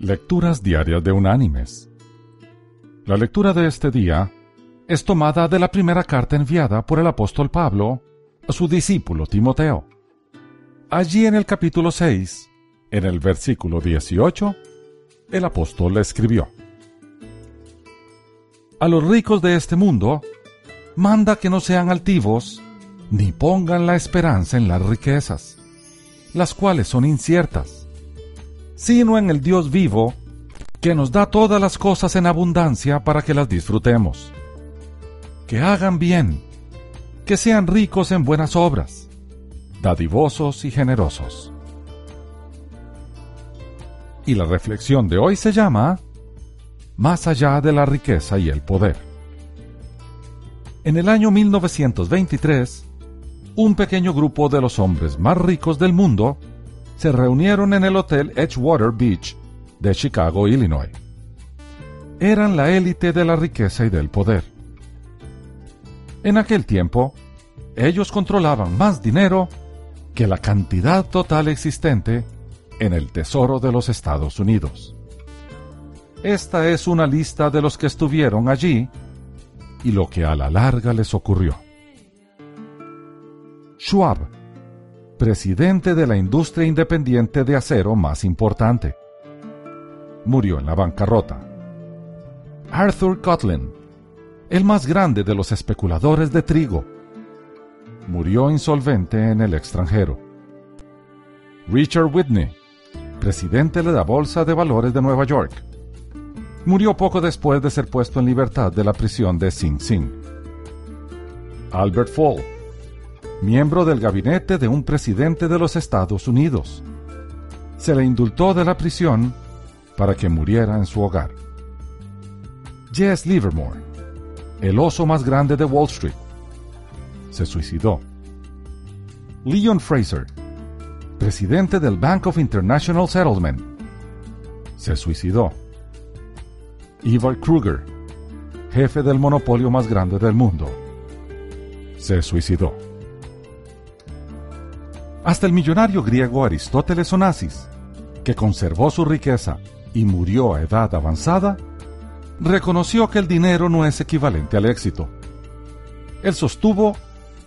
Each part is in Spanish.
Lecturas Diarias de Unánimes. La lectura de este día es tomada de la primera carta enviada por el apóstol Pablo a su discípulo Timoteo. Allí en el capítulo 6, en el versículo 18, el apóstol le escribió, A los ricos de este mundo, manda que no sean altivos, ni pongan la esperanza en las riquezas, las cuales son inciertas, sino en el Dios vivo, que nos da todas las cosas en abundancia para que las disfrutemos. Que hagan bien, que sean ricos en buenas obras, dadivosos y generosos. Y la reflexión de hoy se llama Más allá de la riqueza y el poder. En el año 1923, un pequeño grupo de los hombres más ricos del mundo se reunieron en el Hotel Edgewater Beach de Chicago, Illinois. Eran la élite de la riqueza y del poder. En aquel tiempo, ellos controlaban más dinero que la cantidad total existente en el Tesoro de los Estados Unidos. Esta es una lista de los que estuvieron allí y lo que a la larga les ocurrió. Schwab, presidente de la industria independiente de acero más importante. Murió en la bancarrota. Arthur Cotlin, el más grande de los especuladores de trigo. Murió insolvente en el extranjero. Richard Whitney, presidente de la Bolsa de Valores de Nueva York. Murió poco después de ser puesto en libertad de la prisión de Sing Sing. Albert Fall, miembro del gabinete de un presidente de los Estados Unidos. Se le indultó de la prisión para que muriera en su hogar. Jess Livermore, el oso más grande de Wall Street, se suicidó. Leon Fraser, presidente del Bank of International Settlement, se suicidó. Ivar Kruger, jefe del monopolio más grande del mundo, se suicidó. Hasta el millonario griego Aristóteles Onassis, que conservó su riqueza y murió a edad avanzada, reconoció que el dinero no es equivalente al éxito. Él sostuvo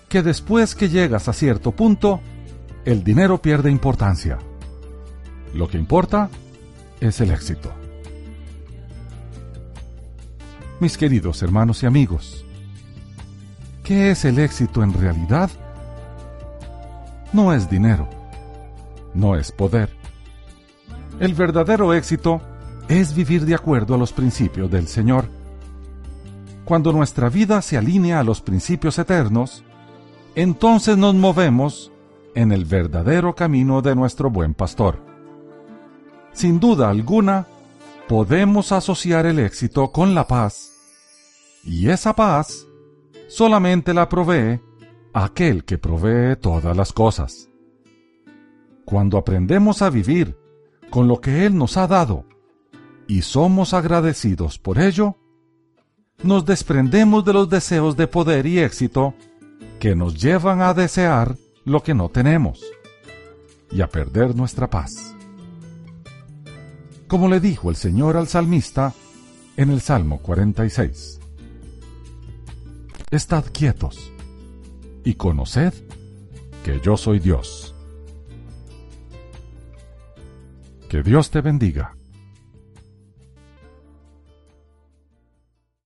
que después que llegas a cierto punto, el dinero pierde importancia. Lo que importa es el éxito. Mis queridos hermanos y amigos, ¿qué es el éxito en realidad? No es dinero, no es poder. El verdadero éxito es vivir de acuerdo a los principios del Señor. Cuando nuestra vida se alinea a los principios eternos, entonces nos movemos en el verdadero camino de nuestro buen pastor. Sin duda alguna, podemos asociar el éxito con la paz, y esa paz solamente la provee aquel que provee todas las cosas. Cuando aprendemos a vivir con lo que Él nos ha dado y somos agradecidos por ello, nos desprendemos de los deseos de poder y éxito que nos llevan a desear lo que no tenemos y a perder nuestra paz. Como le dijo el Señor al salmista en el Salmo 46. Estad quietos y conoced que yo soy Dios. Que Dios te bendiga.